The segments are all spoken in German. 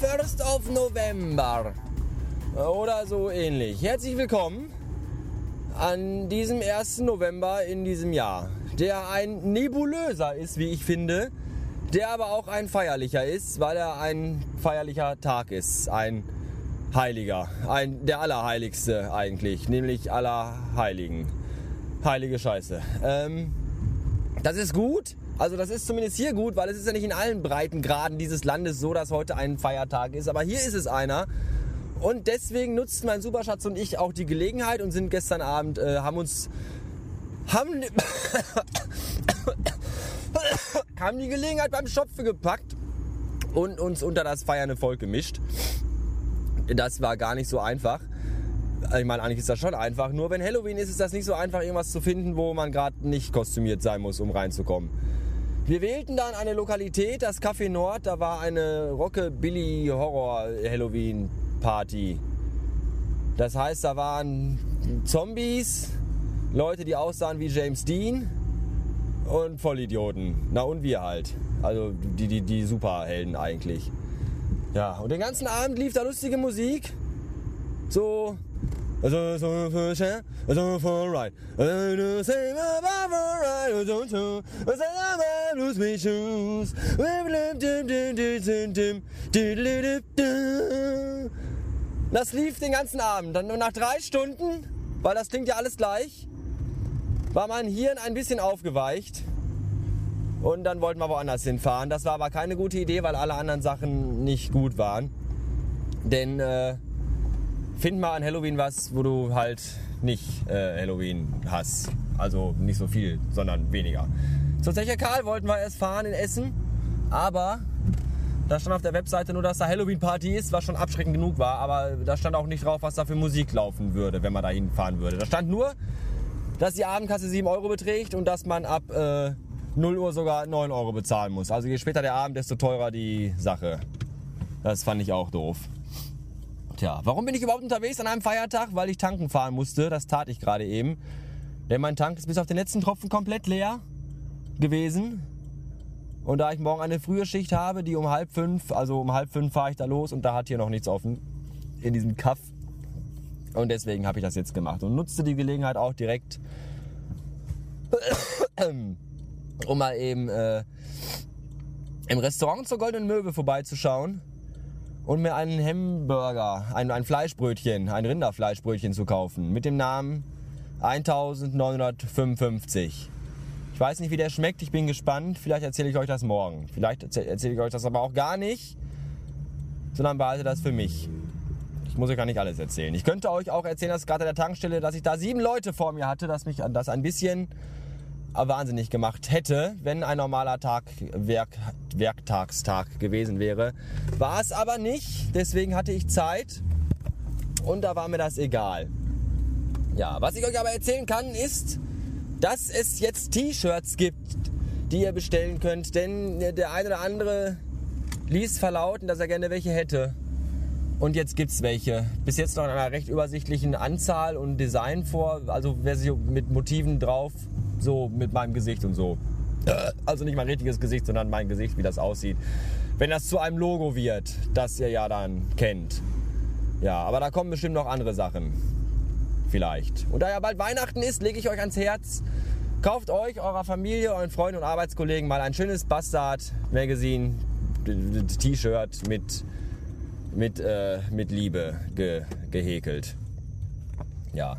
1st of November. Oder so ähnlich. Herzlich willkommen an diesem 1. November in diesem Jahr. Der ein nebulöser ist, wie ich finde. Der aber auch ein feierlicher ist, weil er ein feierlicher Tag ist. Ein Heiliger. Ein, der Allerheiligste eigentlich. Nämlich aller Heiligen. Heilige Scheiße. Ähm, das ist gut. Also das ist zumindest hier gut, weil es ist ja nicht in allen Breitengraden dieses Landes so, dass heute ein Feiertag ist. Aber hier ist es einer. Und deswegen nutzt mein Superschatz und ich auch die Gelegenheit und sind gestern Abend, äh, haben uns, haben, haben die Gelegenheit beim Schopfe gepackt und uns unter das feiernde Volk gemischt. Das war gar nicht so einfach. Ich meine, eigentlich ist das schon einfach. Nur wenn Halloween ist, ist das nicht so einfach, irgendwas zu finden, wo man gerade nicht kostümiert sein muss, um reinzukommen. Wir wählten dann eine Lokalität, das Café Nord. Da war eine Rockabilly Horror Halloween Party. Das heißt, da waren Zombies, Leute, die aussahen wie James Dean und Vollidioten. Na und wir halt. Also die, die, die Superhelden eigentlich. Ja, und den ganzen Abend lief da lustige Musik. So also so for share, also for right. Also say about for right, also to, also I lose my shoes. Das lief den ganzen Abend. Dann nach drei Stunden, weil das klingt ja alles gleich, war mein Hirn ein bisschen aufgeweicht. Und dann wollten wir woanders hinfahren. Das war aber keine gute Idee, weil alle anderen Sachen nicht gut waren. Denn äh, find mal an Halloween was, wo du halt nicht äh, Halloween hast. Also nicht so viel, sondern weniger. Zur Zeche Karl wollten wir erst fahren in Essen, aber da stand auf der Webseite nur, dass da Halloween-Party ist, was schon abschreckend genug war. Aber da stand auch nicht drauf, was da für Musik laufen würde, wenn man da hinfahren würde. Da stand nur, dass die Abendkasse 7 Euro beträgt und dass man ab äh, 0 Uhr sogar 9 Euro bezahlen muss. Also je später der Abend, desto teurer die Sache. Das fand ich auch doof. Tja, warum bin ich überhaupt unterwegs an einem Feiertag? Weil ich tanken fahren musste. Das tat ich gerade eben. Denn mein Tank ist bis auf den letzten Tropfen komplett leer gewesen. Und da ich morgen eine frühe Schicht habe, die um halb fünf, also um halb fünf fahre ich da los und da hat hier noch nichts offen. In diesem Kaff. Und deswegen habe ich das jetzt gemacht und nutzte die Gelegenheit auch direkt, um mal eben äh, im Restaurant zur Goldenen Möwe vorbeizuschauen und mir einen Hamburger, ein, ein Fleischbrötchen, ein Rinderfleischbrötchen zu kaufen mit dem Namen 1955. Ich weiß nicht, wie der schmeckt, ich bin gespannt. Vielleicht erzähle ich euch das morgen. Vielleicht erzähle ich euch das aber auch gar nicht, sondern behalte das für mich. Ich muss euch gar nicht alles erzählen. Ich könnte euch auch erzählen, dass gerade an der Tankstelle, dass ich da sieben Leute vor mir hatte, dass mich das ein bisschen wahnsinnig gemacht hätte, wenn ein normaler Tag, Werk, Werktagstag gewesen wäre. War es aber nicht, deswegen hatte ich Zeit und da war mir das egal. Ja, was ich euch aber erzählen kann, ist, dass es jetzt T-Shirts gibt, die ihr bestellen könnt, denn der eine oder andere ließ verlauten, dass er gerne welche hätte. Und jetzt gibt es welche. Bis jetzt noch in einer recht übersichtlichen Anzahl und Design vor, also Version mit Motiven drauf, so mit meinem Gesicht und so. Also nicht mein richtiges Gesicht, sondern mein Gesicht, wie das aussieht. Wenn das zu einem Logo wird, das ihr ja dann kennt. Ja, aber da kommen bestimmt noch andere Sachen. Vielleicht. Und da ja bald Weihnachten ist, lege ich euch ans Herz. Kauft euch, eurer Familie, euren Freunden und Arbeitskollegen mal ein schönes Bastard-Magazin, T-Shirt mit, mit, äh, mit Liebe ge, gehäkelt. Ja.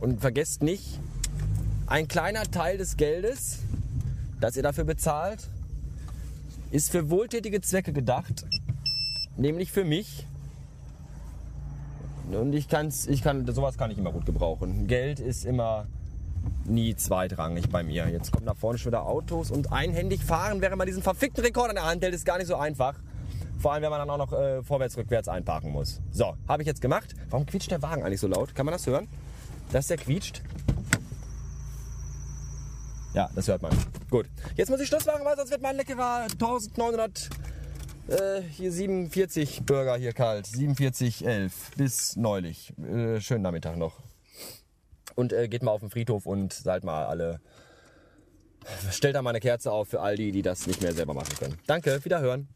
Und vergesst nicht, ein kleiner Teil des Geldes, das ihr dafür bezahlt, ist für wohltätige Zwecke gedacht, nämlich für mich. Und ich, kann's, ich kann, sowas kann ich immer gut gebrauchen. Geld ist immer nie zweitrangig bei mir. Jetzt kommen da vorne schon wieder Autos und einhändig fahren, während man diesen verfickten Rekord in der Hand hält, ist gar nicht so einfach. Vor allem, wenn man dann auch noch äh, vorwärts, rückwärts einparken muss. So, habe ich jetzt gemacht. Warum quietscht der Wagen eigentlich so laut? Kann man das hören? Dass der quietscht? Ja, das hört man. Gut. Jetzt muss ich Schluss machen, weil sonst wird mein leckerer 1900 äh, hier 47 Burger hier kalt. 47,11 bis neulich. Äh, schönen Nachmittag noch. Und äh, geht mal auf den Friedhof und seid mal alle. Stellt da mal eine Kerze auf für all die, die das nicht mehr selber machen können. Danke, wiederhören.